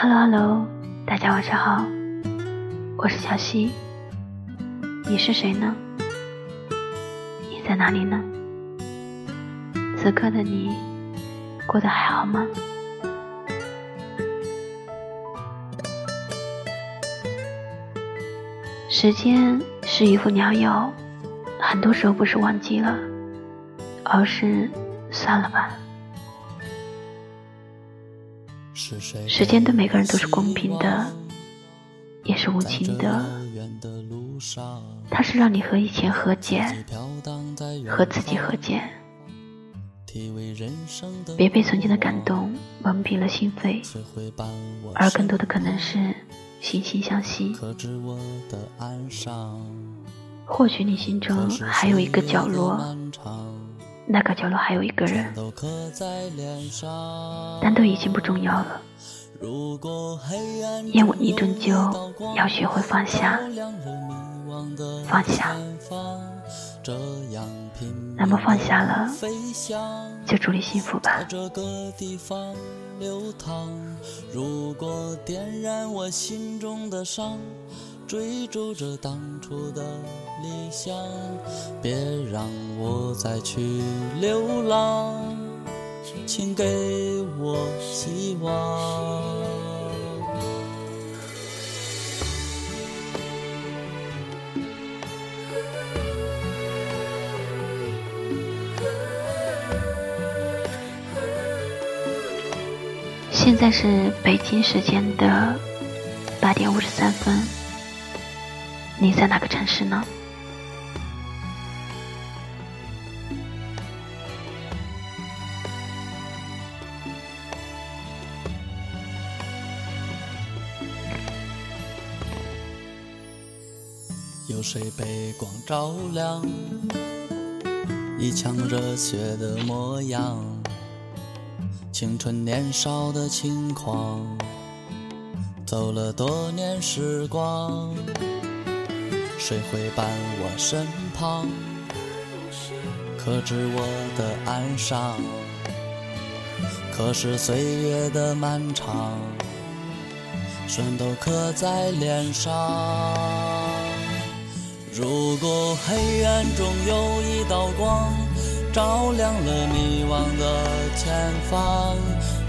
Hello Hello，大家晚上好，我是小溪，你是谁呢？你在哪里呢？此刻的你过得还好吗？时间是一副良药，很多时候不是忘记了，而是算了吧。时间对每个人都是公平的，也是无情的。它是让你和以前和解，和自己和解。别被曾经的感动蒙蔽了心扉，而更多的可能是惺惺相惜。或许你心中还有一个角落，那个角落还有一个人，但都已经不重要了。因为你终究要学会放下，放下。那么放下了，就祝你幸福吧。如果点燃我心中的伤，追逐着当初的理想，别让我再去流浪，请给我希望。现在是北京时间的八点五十三分，你在哪个城市呢？有谁被光照亮，一腔热血的模样？青春年少的轻狂，走了多年时光，谁会伴我身旁，可知我的哀伤？可是岁月的漫长，全都刻在脸上。如果黑暗中有一道光。照亮了迷惘的前方，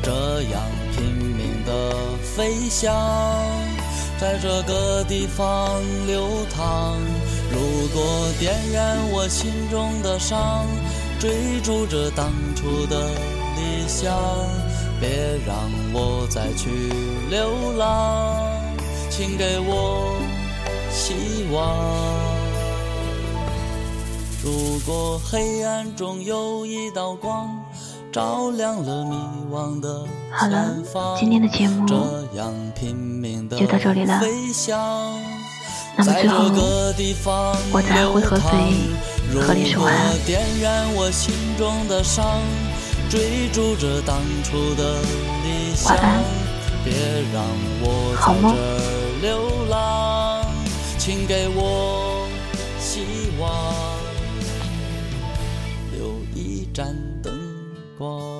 这样拼命的飞翔，在这个地方流淌。如果点燃我心中的伤，追逐着当初的理想，别让我再去流浪，请给我希望。如果黑暗中有一道光，照亮了迷惘的好了，今天的节目就到这里了。那么最后，我在回合肥和你说晚安。晚安，好梦。请给我希望。一盏灯光。